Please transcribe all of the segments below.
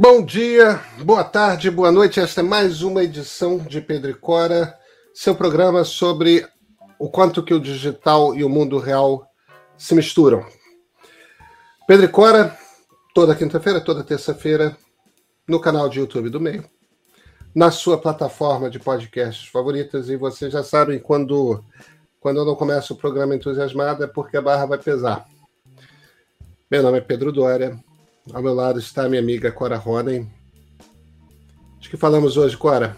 Bom dia, boa tarde, boa noite. Esta é mais uma edição de Pedro e Cora, seu programa sobre o quanto que o digital e o mundo real se misturam. Pedro e Cora, toda quinta-feira, toda terça-feira, no canal de YouTube do Meio, na sua plataforma de podcasts favoritas. E vocês já sabem quando, quando eu não começo o programa entusiasmado é porque a barra vai pesar. Meu nome é Pedro Dória ao meu lado está minha amiga Cora Ronen. De que falamos hoje, Cora?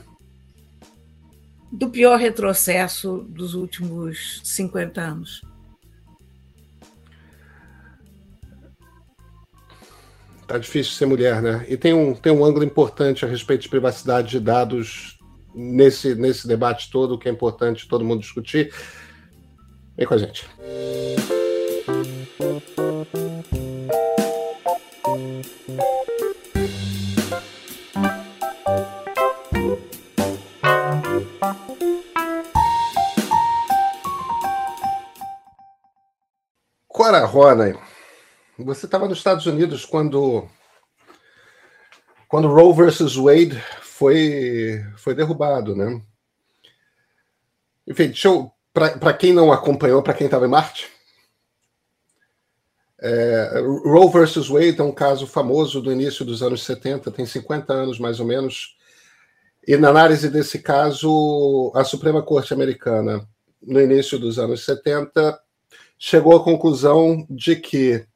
Do pior retrocesso dos últimos 50 anos. Tá difícil ser mulher, né? E tem um, tem um ângulo importante a respeito de privacidade de dados nesse, nesse debate todo, que é importante todo mundo discutir. Vem com a gente. Cora Ronen, você estava nos Estados Unidos quando quando Roe versus Wade foi foi derrubado, né? Enfim, deixa eu para quem não acompanhou, para quem estava em Marte, é, Roe versus Wade é um caso famoso do início dos anos 70, tem 50 anos mais ou menos. E na análise desse caso, a Suprema Corte Americana, no início dos anos 70, chegou à conclusão de que,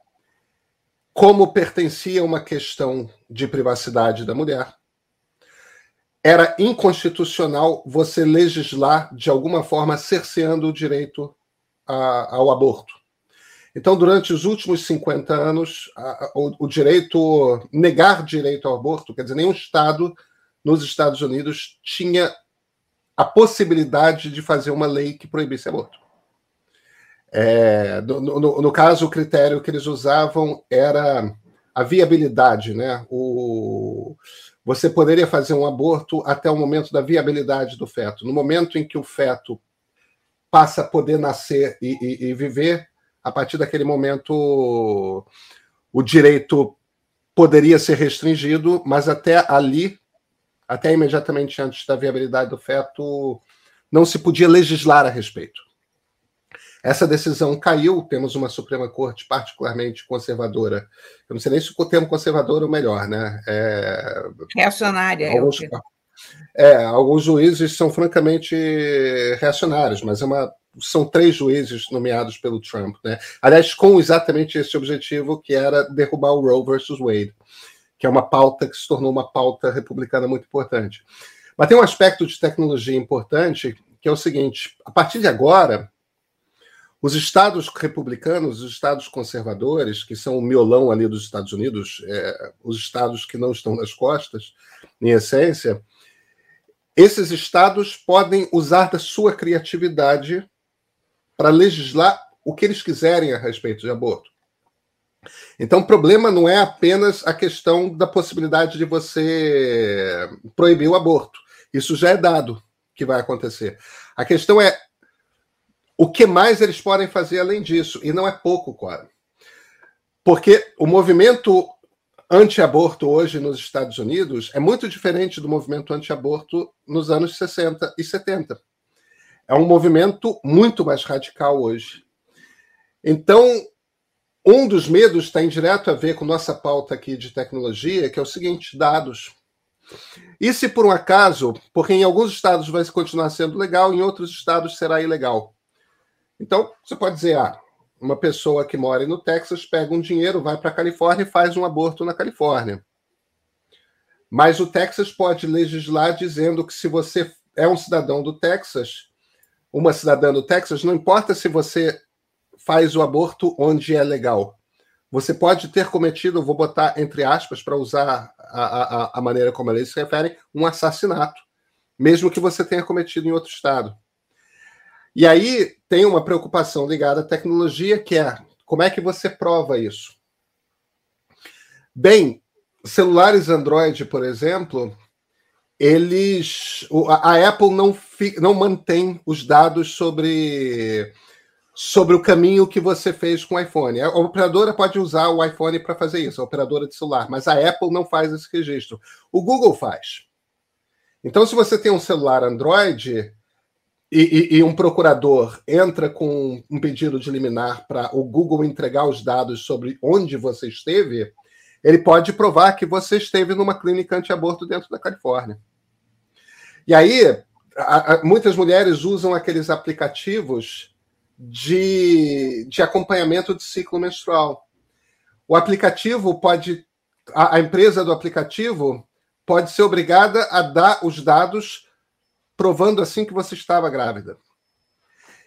como pertencia a uma questão de privacidade da mulher, era inconstitucional você legislar de alguma forma cerceando o direito a, ao aborto. Então, durante os últimos 50 anos, a, o, o, direito, negar direito ao aborto, quer dizer, nenhum Estado nos Estados Unidos tinha a possibilidade de fazer uma lei que proibisse aborto. É, no, no, no, caso, o critério que eles usavam era a viabilidade, né? O, você poderia fazer um aborto até o momento da viabilidade do feto. No momento em que o feto passa a poder nascer e, e, e viver, a partir daquele momento o direito poderia ser restringido, mas até ali, até imediatamente antes da viabilidade do feto, não se podia legislar a respeito. Essa decisão caiu, temos uma Suprema Corte particularmente conservadora. Eu não sei nem se o termo conservador é o melhor, né? É... Reacionária. Alguns, é, alguns juízes são francamente reacionários, mas é uma, são três juízes nomeados pelo Trump, né? Aliás, com exatamente esse objetivo, que era derrubar o Roe versus Wade, que é uma pauta que se tornou uma pauta republicana muito importante. Mas tem um aspecto de tecnologia importante, que é o seguinte: a partir de agora, os estados republicanos, os estados conservadores, que são o miolão ali dos Estados Unidos, é, os estados que não estão nas costas, em essência, esses estados podem usar da sua criatividade para legislar o que eles quiserem a respeito de aborto. Então, o problema não é apenas a questão da possibilidade de você proibir o aborto. Isso já é dado que vai acontecer. A questão é o que mais eles podem fazer além disso? E não é pouco, Cora. Porque o movimento anti-aborto hoje nos Estados Unidos é muito diferente do movimento anti-aborto nos anos 60 e 70. É um movimento muito mais radical hoje. Então, um dos medos tem direto a ver com nossa pauta aqui de tecnologia, que é o seguinte: dados. E se por um acaso, porque em alguns estados vai continuar sendo legal, em outros estados será ilegal. Então, você pode dizer, ah, uma pessoa que mora no Texas pega um dinheiro, vai para a Califórnia e faz um aborto na Califórnia. Mas o Texas pode legislar dizendo que se você é um cidadão do Texas, uma cidadã do Texas, não importa se você faz o aborto onde é legal. Você pode ter cometido, vou botar entre aspas para usar a, a, a maneira como a lei se refere, um assassinato, mesmo que você tenha cometido em outro estado. E aí tem uma preocupação ligada à tecnologia, que é como é que você prova isso? Bem, celulares Android, por exemplo, eles. A Apple não, não mantém os dados sobre sobre o caminho que você fez com o iPhone. A operadora pode usar o iPhone para fazer isso, a operadora de celular, mas a Apple não faz esse registro. O Google faz. Então, se você tem um celular Android e, e, e um procurador entra com um pedido de liminar para o Google entregar os dados sobre onde você esteve, ele pode provar que você esteve numa clínica antiaborto dentro da Califórnia. E aí, a, a, muitas mulheres usam aqueles aplicativos de, de acompanhamento de ciclo menstrual. O aplicativo pode, a, a empresa do aplicativo pode ser obrigada a dar os dados provando assim que você estava grávida.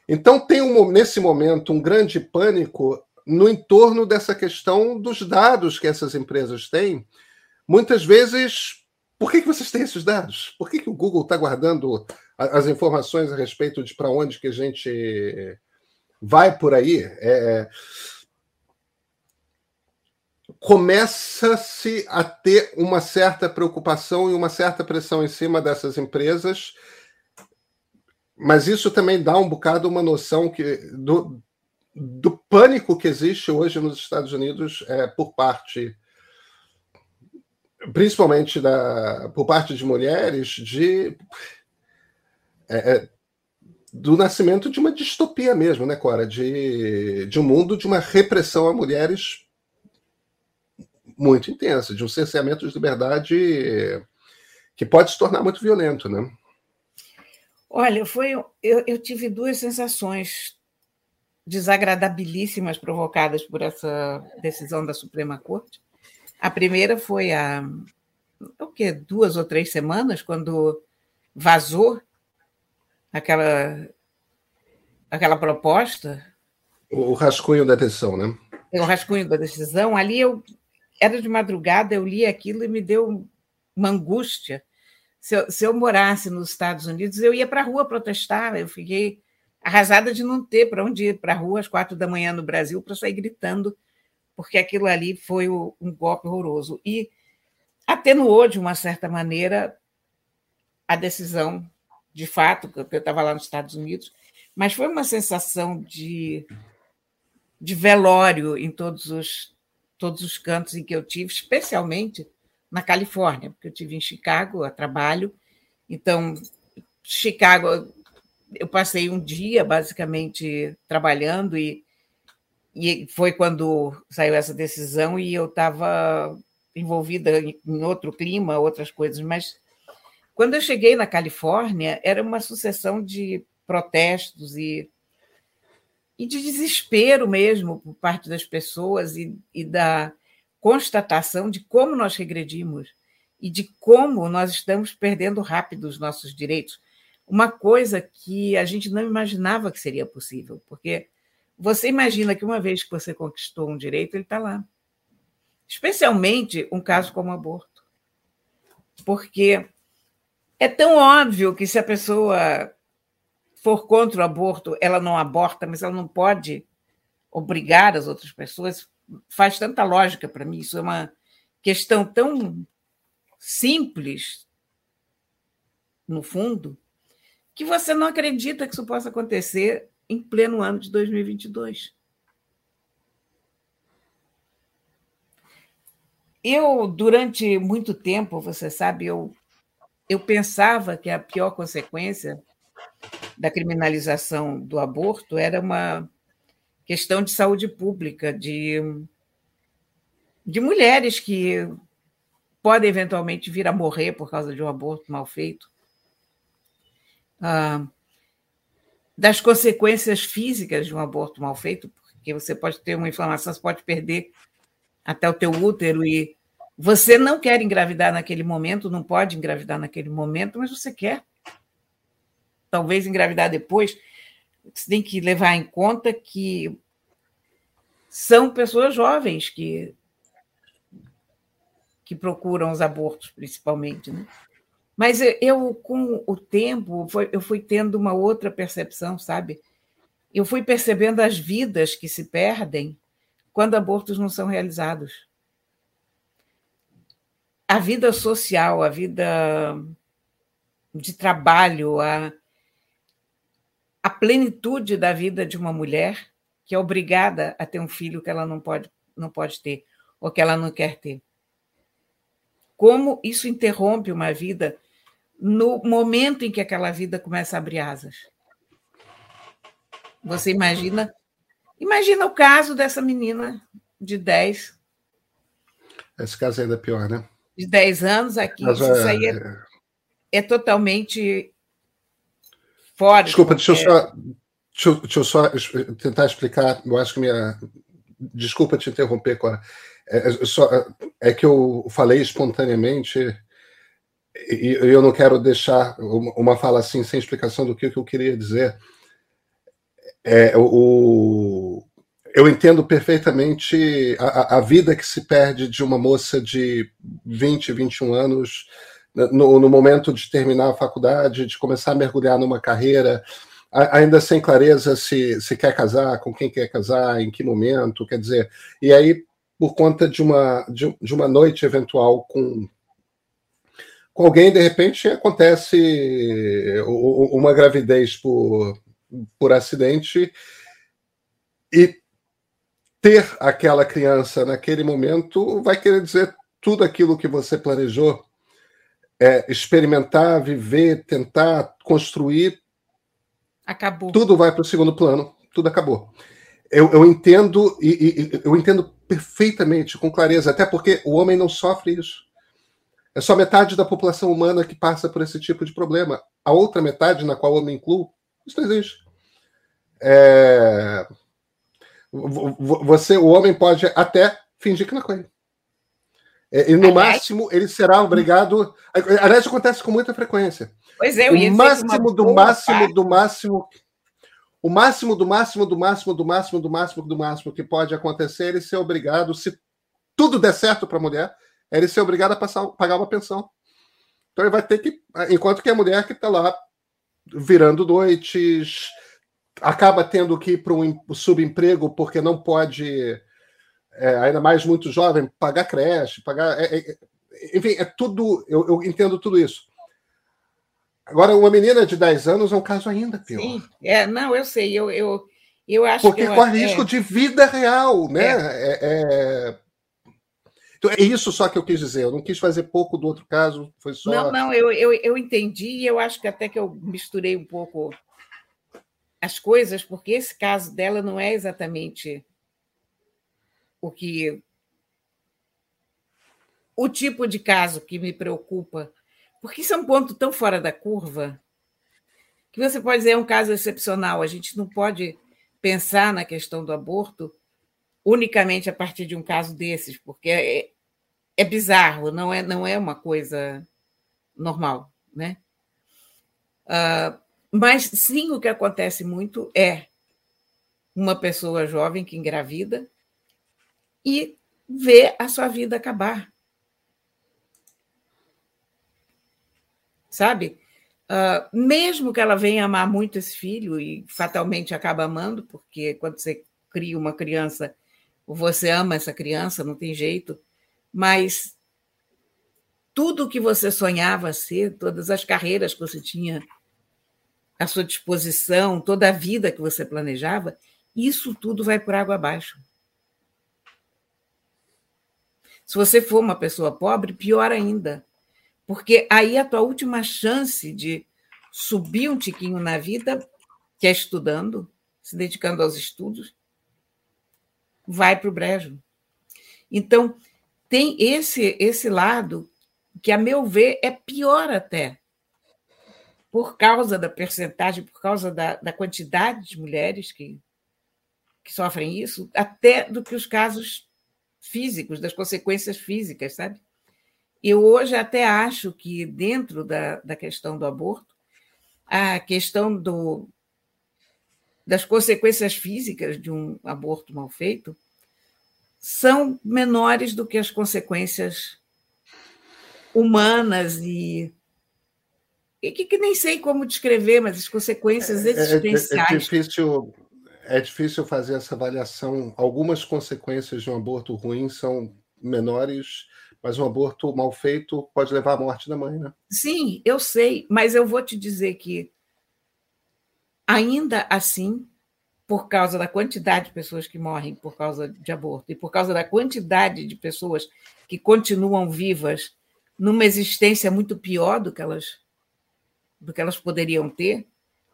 Então tem um, nesse momento um grande pânico no entorno dessa questão dos dados que essas empresas têm. Muitas vezes, por que, que vocês têm esses dados? Por que, que o Google está guardando as informações a respeito de para onde que a gente vai por aí, é, é, começa-se a ter uma certa preocupação e uma certa pressão em cima dessas empresas, mas isso também dá um bocado uma noção que do, do pânico que existe hoje nos Estados Unidos é, por parte principalmente da, por parte de mulheres de é, é do nascimento de uma distopia mesmo, né, Cora? De, de um mundo de uma repressão a mulheres muito intensa, de um cerceamento de liberdade que pode se tornar muito violento, né? Olha, foi eu, eu tive duas sensações desagradabilíssimas provocadas por essa decisão da Suprema Corte. A primeira foi há o quê? duas ou três semanas, quando vazou aquela, aquela proposta. O rascunho da decisão, né? O rascunho da decisão. Ali eu era de madrugada, eu li aquilo e me deu uma angústia. Se eu, se eu morasse nos Estados Unidos, eu ia para a rua protestar. Eu fiquei arrasada de não ter para onde ir para a rua às quatro da manhã no Brasil para sair gritando, porque aquilo ali foi um golpe horroroso. E atenuou, de uma certa maneira, a decisão de fato, eu estava lá nos Estados Unidos, mas foi uma sensação de, de velório em todos os, todos os cantos em que eu tive, especialmente na Califórnia, porque eu tive em Chicago a trabalho. Então, Chicago, eu passei um dia basicamente trabalhando e, e foi quando saiu essa decisão e eu estava envolvida em outro clima, outras coisas, mas quando eu cheguei na Califórnia, era uma sucessão de protestos e, e de desespero mesmo por parte das pessoas e, e da constatação de como nós regredimos e de como nós estamos perdendo rápido os nossos direitos. Uma coisa que a gente não imaginava que seria possível, porque você imagina que uma vez que você conquistou um direito, ele está lá. Especialmente um caso como aborto. Porque é tão óbvio que se a pessoa for contra o aborto, ela não aborta, mas ela não pode obrigar as outras pessoas. Faz tanta lógica para mim. Isso é uma questão tão simples, no fundo, que você não acredita que isso possa acontecer em pleno ano de 2022. Eu, durante muito tempo, você sabe, eu eu pensava que a pior consequência da criminalização do aborto era uma questão de saúde pública, de, de mulheres que podem eventualmente vir a morrer por causa de um aborto mal feito, ah, das consequências físicas de um aborto mal feito, porque você pode ter uma inflamação, você pode perder até o teu útero e você não quer engravidar naquele momento, não pode engravidar naquele momento, mas você quer. Talvez engravidar depois. Você tem que levar em conta que são pessoas jovens que, que procuram os abortos, principalmente. Né? Mas eu, com o tempo, eu fui tendo uma outra percepção, sabe? Eu fui percebendo as vidas que se perdem quando abortos não são realizados a vida social, a vida de trabalho, a, a plenitude da vida de uma mulher que é obrigada a ter um filho que ela não pode, não pode ter ou que ela não quer ter. Como isso interrompe uma vida no momento em que aquela vida começa a abrir asas. Você imagina? Imagina o caso dessa menina de 10. Esse caso ainda é pior, né? De 10 anos aqui. Mas, isso é... aí é, é, é totalmente Desculpa, de deixa, eu só, deixa, eu, deixa eu só tentar explicar. Eu acho que minha. Desculpa te interromper, Cora. É, é, só, é que eu falei espontaneamente e eu não quero deixar uma fala assim sem explicação do que eu queria dizer. É, o, eu entendo perfeitamente a, a, vida que se perde de uma moça de 20, 21 anos no, no, momento de terminar a faculdade, de começar a mergulhar numa carreira, ainda sem clareza se, se quer casar, com quem quer casar, em que momento, quer dizer, e aí por conta de uma, de, de uma noite eventual com, com alguém, de repente acontece uma gravidez por, por acidente e ter aquela criança naquele momento vai querer dizer tudo aquilo que você planejou, é, experimentar, viver, tentar construir. Acabou. Tudo vai para o segundo plano, tudo acabou. Eu, eu entendo e, e, eu entendo perfeitamente, com clareza, até porque o homem não sofre isso. É só metade da população humana que passa por esse tipo de problema. A outra metade, na qual eu me incluo, isso não existe. É... Você, o homem pode até fingir que não é com ele. É, e no máximo ele será obrigado. Aliás, acontece com muita frequência. Pois é, o máximo do máximo parte. do máximo. O máximo do máximo do máximo do máximo do máximo do máximo que pode acontecer é ele ser obrigado, se tudo der certo para a mulher, é ele ser obrigado a passar, pagar uma pensão. Então ele vai ter que. Enquanto que a mulher que está lá virando noites, acaba tendo que ir para um subemprego porque não pode, é, ainda mais muito jovem, pagar creche, pagar. É, é, enfim, é tudo. Eu, eu, entendo tudo isso. Agora, uma menina de 10 anos é um caso ainda pior. Sim, é, não, eu sei, eu, eu, eu acho porque que. Porque corre risco de vida real, né? É. é. Então, é isso só que eu quis dizer. Eu não quis fazer pouco do outro caso, foi só. Não, não, eu, eu, eu entendi e eu acho que até que eu misturei um pouco as coisas, porque esse caso dela não é exatamente o que. o tipo de caso que me preocupa, porque isso é um ponto tão fora da curva que você pode dizer é um caso excepcional. A gente não pode pensar na questão do aborto unicamente a partir de um caso desses, porque é, é bizarro, não é, não é uma coisa normal, né? Uh, mas sim, o que acontece muito é uma pessoa jovem que engravida e vê a sua vida acabar. Sabe? Uh, mesmo que ela venha amar muito esse filho e fatalmente acaba amando, porque quando você cria uma criança, você ama essa criança, não tem jeito, mas tudo o que você sonhava ser, todas as carreiras que você tinha à sua disposição, toda a vida que você planejava, isso tudo vai por água abaixo. Se você for uma pessoa pobre, pior ainda, porque aí a tua última chance de subir um tiquinho na vida, que é estudando, se dedicando aos estudos, vai para o brejo. Então, tem esse, esse lado que, a meu ver, é pior até por causa da percentagem, por causa da, da quantidade de mulheres que, que sofrem isso, até do que os casos físicos, das consequências físicas, sabe? Eu hoje até acho que, dentro da, da questão do aborto, a questão do, das consequências físicas de um aborto mal feito são menores do que as consequências humanas e e que, que, nem sei como descrever, mas as consequências existenciais. É, é, é, difícil, é difícil fazer essa avaliação. Algumas consequências de um aborto ruim são menores, mas um aborto mal feito pode levar à morte da mãe, né? Sim, eu sei, mas eu vou te dizer que ainda assim, por causa da quantidade de pessoas que morrem por causa de aborto e por causa da quantidade de pessoas que continuam vivas numa existência muito pior do que elas do que elas poderiam ter,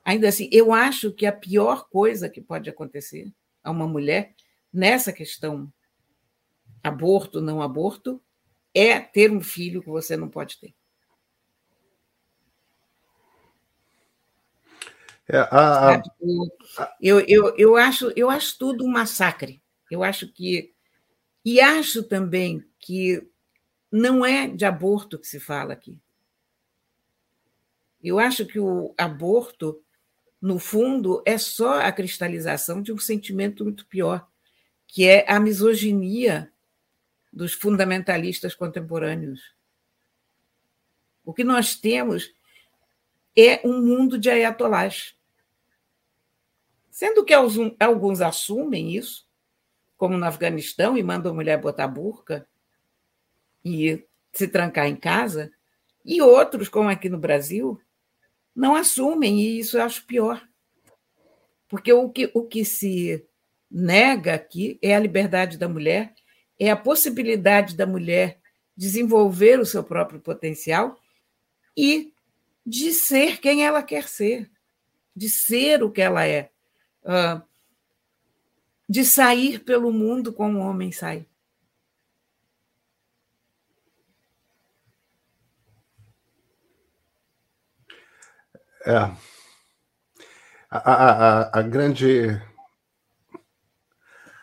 ainda assim, eu acho que a pior coisa que pode acontecer a uma mulher nessa questão aborto, não aborto, é ter um filho que você não pode ter. É, a, a... Eu, eu, eu, acho, eu acho tudo um massacre. Eu acho que. E acho também que não é de aborto que se fala aqui. Eu acho que o aborto, no fundo, é só a cristalização de um sentimento muito pior, que é a misoginia dos fundamentalistas contemporâneos. O que nós temos é um mundo de ayatolás. Sendo que alguns assumem isso, como no Afeganistão, e mandam a mulher botar burca e se trancar em casa, e outros, como aqui no Brasil, não assumem, e isso eu acho pior. Porque o que, o que se nega aqui é a liberdade da mulher, é a possibilidade da mulher desenvolver o seu próprio potencial e de ser quem ela quer ser, de ser o que ela é, de sair pelo mundo como o homem sai. É. A, a, a, grande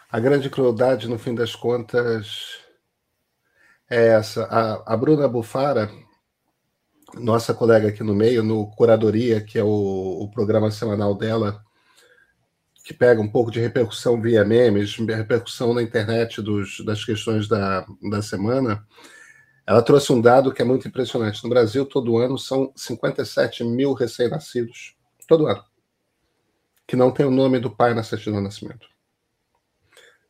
a grande crueldade, no fim das contas, é essa. A, a Bruna Bufara, nossa colega aqui no meio, no Curadoria, que é o, o programa semanal dela, que pega um pouco de repercussão via memes, repercussão na internet dos, das questões da, da semana, ela trouxe um dado que é muito impressionante. No Brasil, todo ano, são 57 mil recém-nascidos, todo ano, que não tem o nome do pai na certidão de nascimento.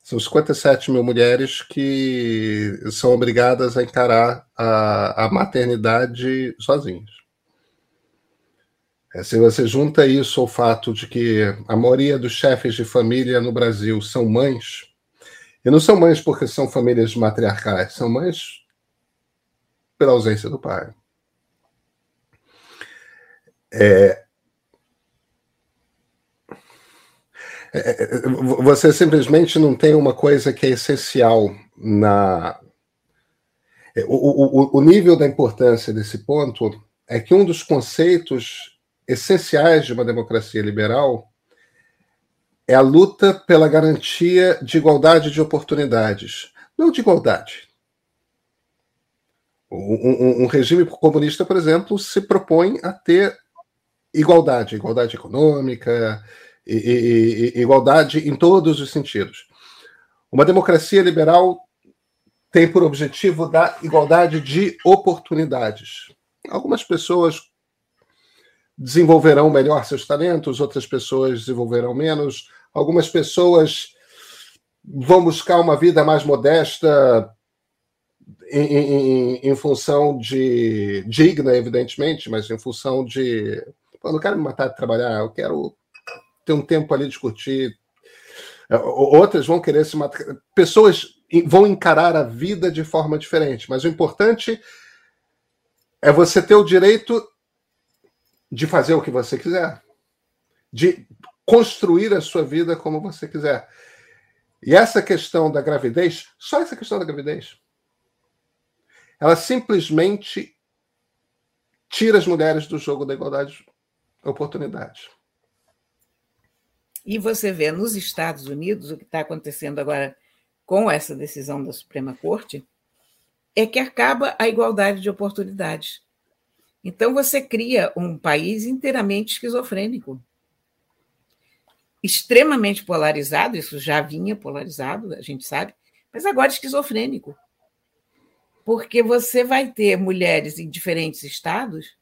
São 57 mil mulheres que são obrigadas a encarar a, a maternidade sozinhas. É, se você junta isso ao fato de que a maioria dos chefes de família no Brasil são mães, e não são mães porque são famílias matriarcais, são mães pela ausência do pai. É, é, é, você simplesmente não tem uma coisa que é essencial na. O, o, o nível da importância desse ponto é que um dos conceitos essenciais de uma democracia liberal é a luta pela garantia de igualdade de oportunidades. Não de igualdade, um, um, regime comunista, por exemplo, se propõe a ter igualdade, igualdade econômica, e, e, e, igualdade em todos os sentidos. Uma democracia liberal tem por objetivo dar igualdade de oportunidades. Algumas pessoas desenvolverão melhor seus talentos, outras pessoas desenvolverão menos. Algumas pessoas vão buscar uma vida mais modesta em, em, função de digna, evidentemente, mas em função de. eu não quero me matar de trabalhar, eu quero ter um tempo ali de curtir. É, outras vão querer se matar. Pessoas vão encarar a vida de forma diferente, mas o importante é você ter o direito de fazer o que você quiser, de construir a sua vida como você quiser. E essa questão da gravidez, só essa questão da gravidez, ela simplesmente tira as mulheres do jogo da igualdade de oportunidades. E você vê nos Estados Unidos o que está acontecendo agora com essa decisão da Suprema Corte é que acaba a igualdade de oportunidades. Então você cria um país inteiramente esquizofrênico, extremamente polarizado, isso já vinha polarizado, a gente sabe, mas agora esquizofrênico porque você vai ter mulheres em diferentes estados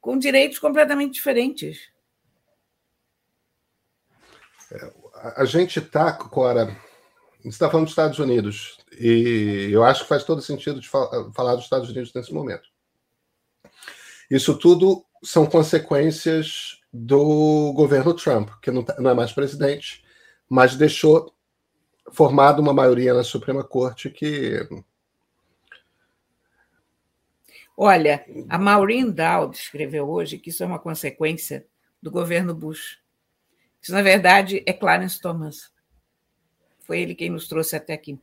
com direitos completamente diferentes. É, a gente está, Cora, você está falando dos Estados Unidos, e eu acho que faz todo sentido de falar dos Estados Unidos nesse momento. Isso tudo são consequências do governo Trump, que não, tá, não é mais presidente, mas deixou formada uma maioria na Suprema Corte que. Olha, a Maureen Dowd escreveu hoje que isso é uma consequência do governo Bush. Isso, na verdade, é Clarence Thomas. Foi ele quem nos trouxe até aqui.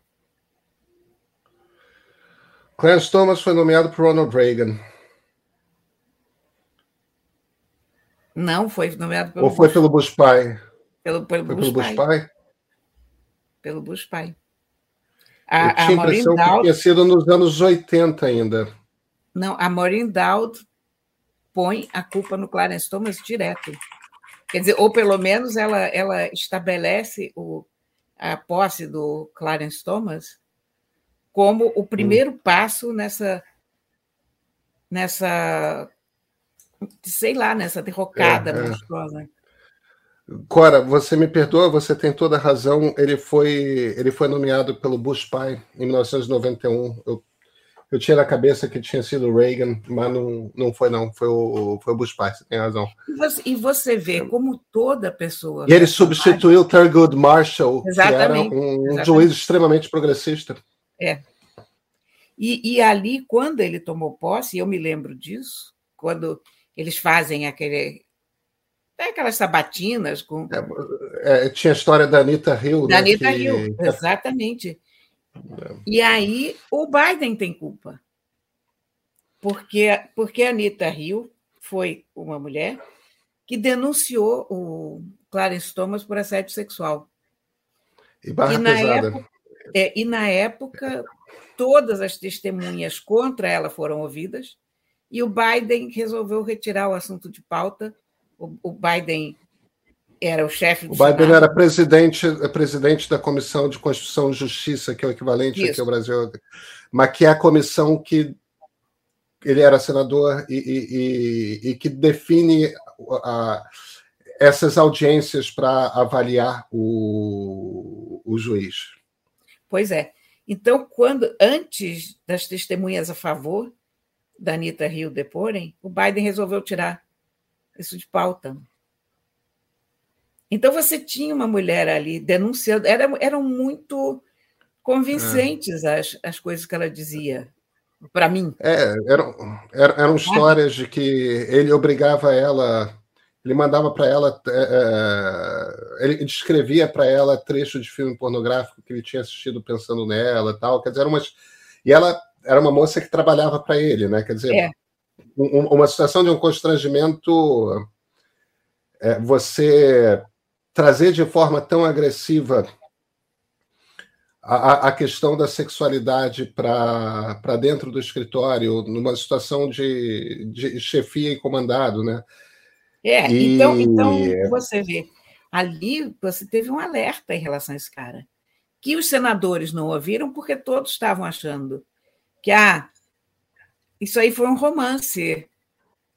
Clarence Thomas foi nomeado por Ronald Reagan. Não, foi nomeado pelo Ou foi Bush. pelo Bush pai? Pelo, pelo, foi Bush, pelo Bush pai. pai? Pelo Bush pai. A, Eu tinha a impressão Dowd... que tinha sido nos anos 80 ainda. Não, a Maureen Dowd põe a culpa no Clarence Thomas direto. Quer dizer, ou pelo menos ela, ela estabelece o, a posse do Clarence Thomas como o primeiro hum. passo nessa nessa sei lá, nessa derrocada é, é. monstruosa. Cora, você me perdoa, você tem toda a razão. Ele foi, ele foi nomeado pelo Bush pai em 1991. Eu, eu tinha na cabeça que tinha sido Reagan, mas não, não foi não. Foi o, foi o Bush pai. Você tem razão. E você, e você vê como toda pessoa. E ele substituiu Thurgood Marshall, Exatamente. que era um, um juiz extremamente progressista. É. E, e ali, quando ele tomou posse, eu me lembro disso, quando eles fazem aquele. Aquelas sabatinas com. É, é, tinha a história da Anitta Hill. Da né, Anitta que... Hill, exatamente. É. E aí o Biden tem culpa. Porque, porque a Anitta Hill foi uma mulher que denunciou o Clarence Thomas por assédio sexual. E, barra e, na pesada. época, é, e na época, todas as testemunhas contra ela foram ouvidas, e o Biden resolveu retirar o assunto de pauta. O, o Biden era o chefe do O Biden Senado. era presidente, presidente da Comissão de Constituição e Justiça, que é o equivalente Isso. aqui ao Brasil, mas que é a comissão que ele era senador e, e, e, e que define a, essas audiências para avaliar o, o juiz. Pois é. Então, quando antes das testemunhas a favor, da Anitta Rio deporem, o Biden resolveu tirar isso de pauta. Então você tinha uma mulher ali denunciando, era, eram muito convincentes é. as, as coisas que ela dizia, para mim. É, eram, eram histórias de que ele obrigava ela, ele mandava para ela, é, é, ele descrevia para ela trecho de filme pornográfico que ele tinha assistido pensando nela tal, quer dizer, umas. E ela era uma moça que trabalhava para ele, né? Quer dizer, é. um, uma situação de um constrangimento, é, você trazer de forma tão agressiva a, a questão da sexualidade para dentro do escritório, numa situação de, de chefia e comandado, né? É, e... então, então você vê, ali você teve um alerta em relação a esse cara, que os senadores não ouviram porque todos estavam achando que ah, isso aí foi um romance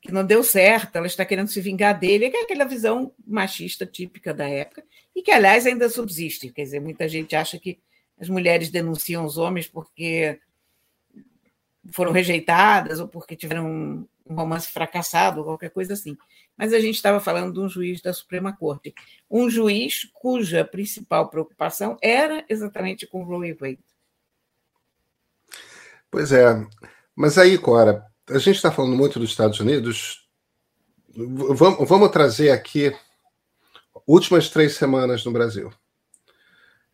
que não deu certo, ela está querendo se vingar dele, que é aquela visão machista típica da época, e que, aliás, ainda subsiste. Quer dizer, muita gente acha que as mulheres denunciam os homens porque foram rejeitadas ou porque tiveram um romance fracassado, qualquer coisa assim. Mas a gente estava falando de um juiz da Suprema Corte, um juiz cuja principal preocupação era exatamente com Roe Wade. Pois é. Mas aí, Cora, a gente está falando muito dos Estados Unidos. Vamos, vamos trazer aqui últimas três semanas no Brasil.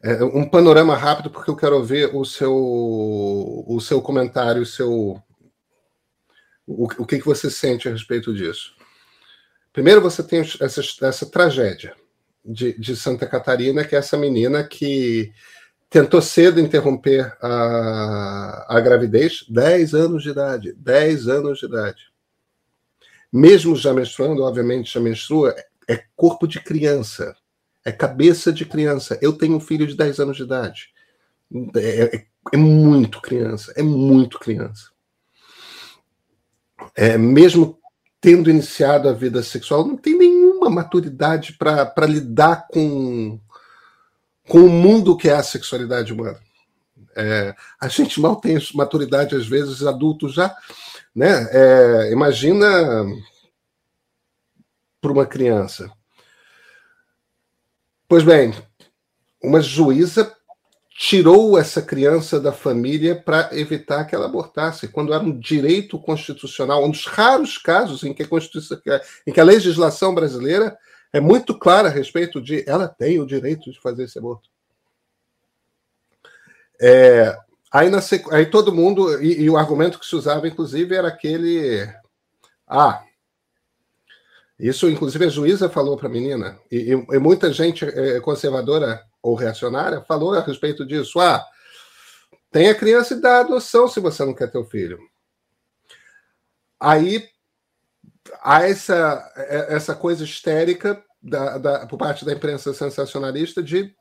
É, um panorama rápido, porque eu quero ver o seu, o seu comentário, o seu. O, o que, que você sente a respeito disso. Primeiro, você tem essa, essa tragédia de, de Santa Catarina, que é essa menina que tentou cedo interromper a, a gravidez, 10 anos de idade, 10 anos de idade. Mesmo já menstruando, obviamente já menstrua, é corpo de criança, é cabeça de criança. Eu tenho um filho de 10 anos de idade. É, é, é muito criança, é muito criança. É, mesmo tendo iniciado a vida sexual, não tem nenhuma maturidade para lidar com com o mundo que é a sexualidade humana. É, a gente mal tem maturidade, às vezes, adultos já. Né? É, imagina para uma criança. Pois bem, uma juíza tirou essa criança da família para evitar que ela abortasse, quando era um direito constitucional, um dos raros casos em que a, Constituição, em que a legislação brasileira é muito clara a respeito de ela tem o direito de fazer esse aborto. É, aí, na, aí todo mundo, e, e, o argumento que se usava, inclusive, era aquele. Ah, isso, inclusive, a juíza falou para a menina, e, e, muita gente é, conservadora ou reacionária falou a respeito disso. Ah, tem a criança e dá adoção se você não quer ter o filho. Aí há essa, é, essa coisa histérica da, da, por parte da imprensa sensacionalista de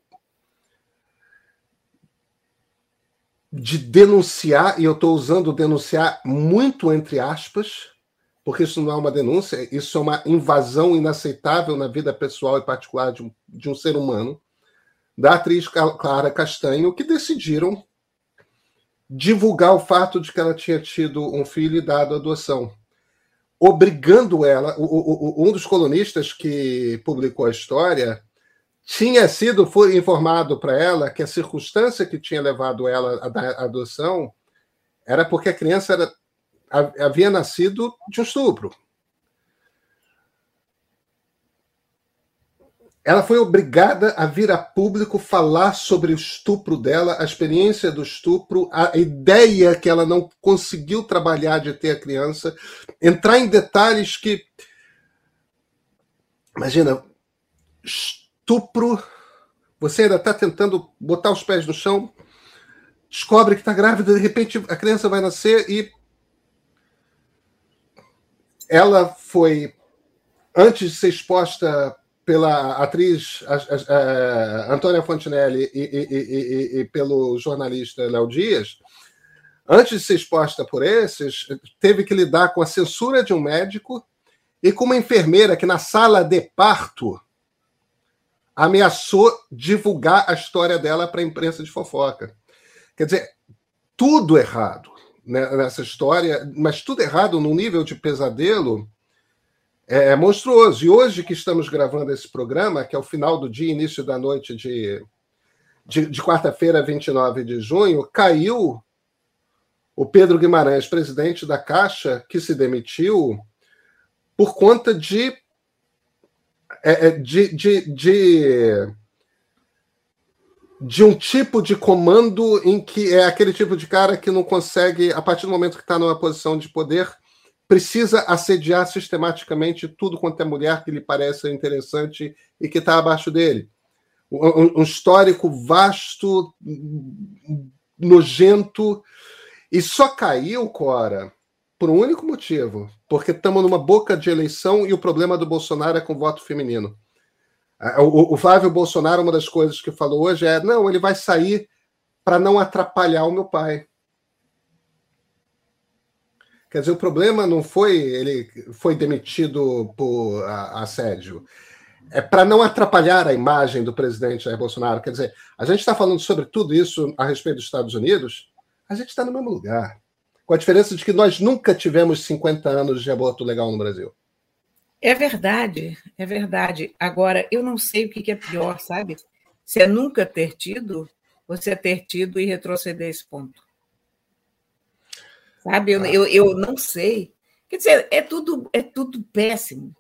de denunciar, e eu estou usando denunciar muito entre aspas, porque isso não é uma denúncia, isso é uma invasão inaceitável na vida pessoal e particular de um, de um ser humano, da atriz Clara Castanho, que decidiram divulgar o fato de que ela tinha tido um filho e dado adoção, obrigando ela. O, o, um dos colunistas que publicou a história tinha sido foi informado para ela que a circunstância que tinha levado ela à adoção era porque a criança era havia nascido de um estupro. Ela foi obrigada a vir a público falar sobre o estupro dela, a experiência do estupro, a ideia que ela não conseguiu trabalhar de ter a criança, entrar em detalhes que. Imagina, estupro, você ainda está tentando botar os pés no chão, descobre que está grávida, de repente a criança vai nascer e ela foi, antes de ser exposta pela atriz a, a, a Antônia Fontinelli e, e, e, e, pelo jornalista Léo Dias, antes de ser exposta por esses, teve que lidar com a censura de um médico e com uma enfermeira que, na sala de parto, ameaçou divulgar a história dela para a imprensa de fofoca. Quer dizer, tudo errado né, nessa história, mas tudo errado num nível de pesadelo é, é, monstruoso. E hoje que estamos gravando esse programa, que é o final do dia, início da noite de, de, de quarta-feira, 29 de junho, caiu o Pedro Guimarães, presidente da Caixa, que se demitiu por conta de, é, é de, de, de de um tipo de comando em que é aquele tipo de cara que não consegue, a partir do momento que está numa posição de poder, precisa assediar sistematicamente tudo quanto é mulher que lhe parece interessante e que está abaixo dele. Um, um, histórico vasto, nojento, e só caiu, Cora, por um único motivo, porque estamos numa boca de eleição e o problema do Bolsonaro é com voto feminino. O, o Flávio Bolsonaro, uma das coisas que falou hoje é: não, ele vai sair para não atrapalhar o meu pai. Quer dizer, o problema não foi ele foi demitido por assédio. É para não atrapalhar a imagem do presidente Jair Bolsonaro. Quer dizer, a gente está falando sobre tudo isso a respeito dos Estados Unidos, a gente está no mesmo lugar. Com a diferença de que nós nunca tivemos 50 anos de aborto legal no Brasil. É verdade, é verdade. Agora, eu não sei o que é pior, sabe? Se é nunca ter tido, ou é ter tido e retroceder esse ponto. Sabe? Eu, eu, eu não sei. Quer dizer, é tudo, é tudo péssimo.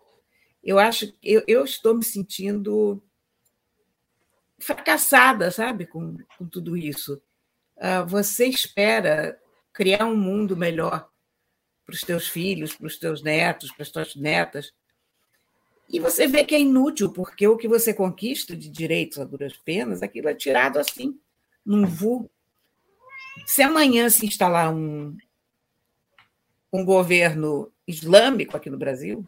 Eu acho eu, eu estou me sentindo fracassada, sabe, com, com tudo isso. Uh, você espera criar um mundo melhor para os teus filhos, para os teus netos, para as tuas netas, e você vê que é inútil, porque o que você conquista de direitos a duras penas, aquilo é tirado assim, num vu. Se amanhã se instalar um, um governo islâmico aqui no Brasil,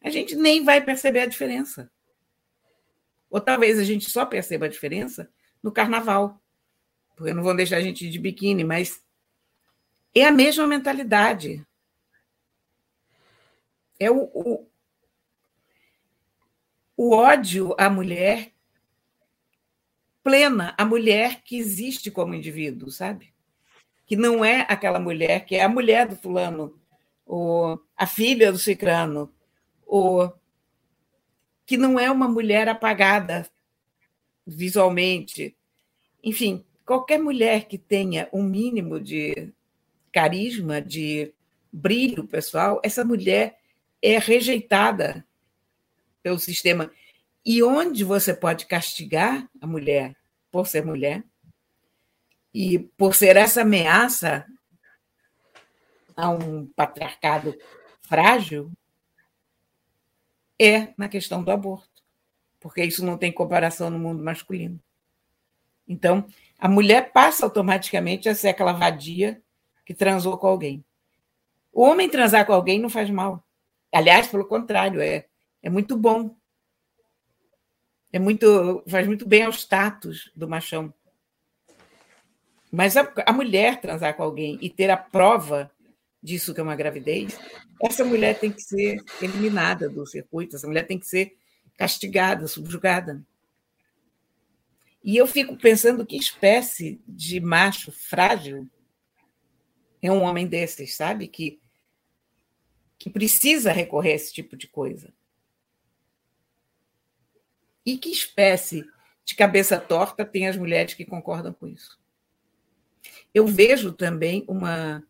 a gente nem vai perceber a diferença. Ou talvez a gente só perceba a diferença no carnaval, porque não vão deixar a gente de biquíni, mas é a mesma mentalidade. É o, o, o ódio à mulher plena, a mulher que existe como indivíduo, sabe? Que não é aquela mulher que é a mulher do fulano, ou a filha do cicrano, ou que não é uma mulher apagada visualmente. Enfim, qualquer mulher que tenha um mínimo de carisma, de brilho pessoal, essa mulher é rejeitada pelo sistema. E onde você pode castigar a mulher por ser mulher e por ser essa ameaça a um patriarcado frágil, é na questão do aborto, porque isso não tem comparação no mundo masculino. Então, a mulher passa automaticamente a ser aquela vadia que transou com alguém. O homem transar com alguém não faz mal. Aliás, pelo contrário, é, é muito bom. É muito, faz muito bem ao status do machão. Mas a, a mulher transar com alguém e ter a prova disso que é uma gravidez, essa mulher tem que ser eliminada do circuito, essa mulher tem que ser castigada, subjugada. E eu fico pensando que espécie de macho frágil é um homem desses, sabe? Que, que precisa recorrer a esse tipo de coisa. E que espécie de cabeça torta tem as mulheres que concordam com isso? Eu vejo também uma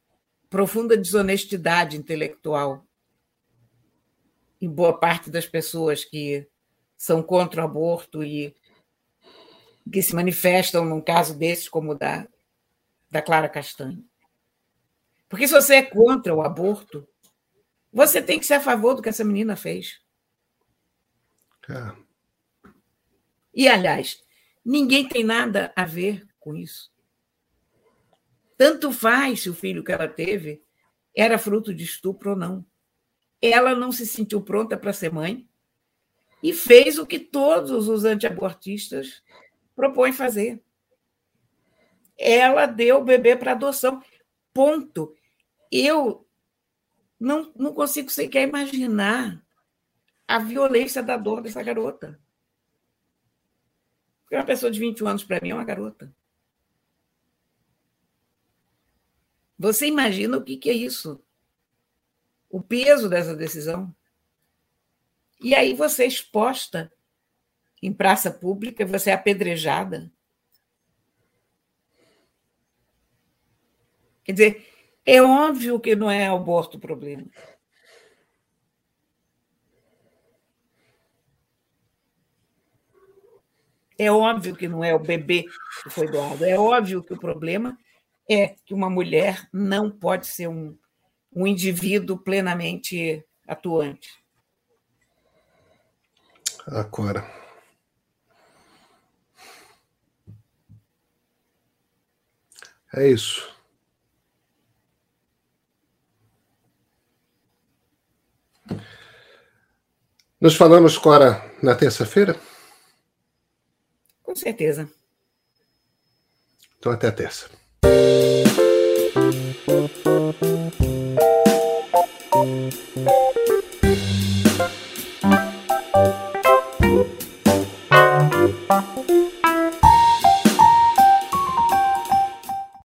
profunda desonestidade intelectual em boa parte das pessoas que são contra o aborto e que se manifestam num caso desses como o da, da Clara Castanho. Porque se você é contra o aborto, você tem que ser a favor do que essa menina fez. É. E, aliás, ninguém tem nada a ver com isso. Tanto faz se o filho que ela teve era fruto de estupro ou não. Ela não se sentiu pronta para ser mãe e fez o que todos os antiabortistas propõem fazer. Ela deu o bebê para adoção. Ponto. Eu não, não consigo sequer imaginar a violência da dor dessa garota. Porque uma pessoa de 21 anos, para mim, é uma garota. Você imagina o que, que é isso? O peso dessa decisão. E aí você é exposta em praça pública, você é apedrejada. Quer dizer, é óbvio que não é aborto o problema. É óbvio que não é o bebê que foi doado. É óbvio que o problema é que uma mulher não pode ser um, um indivíduo plenamente atuante. Agora. É isso. Nos falamos, Cora, na terça-feira? Com certeza. Então, até a terça. Música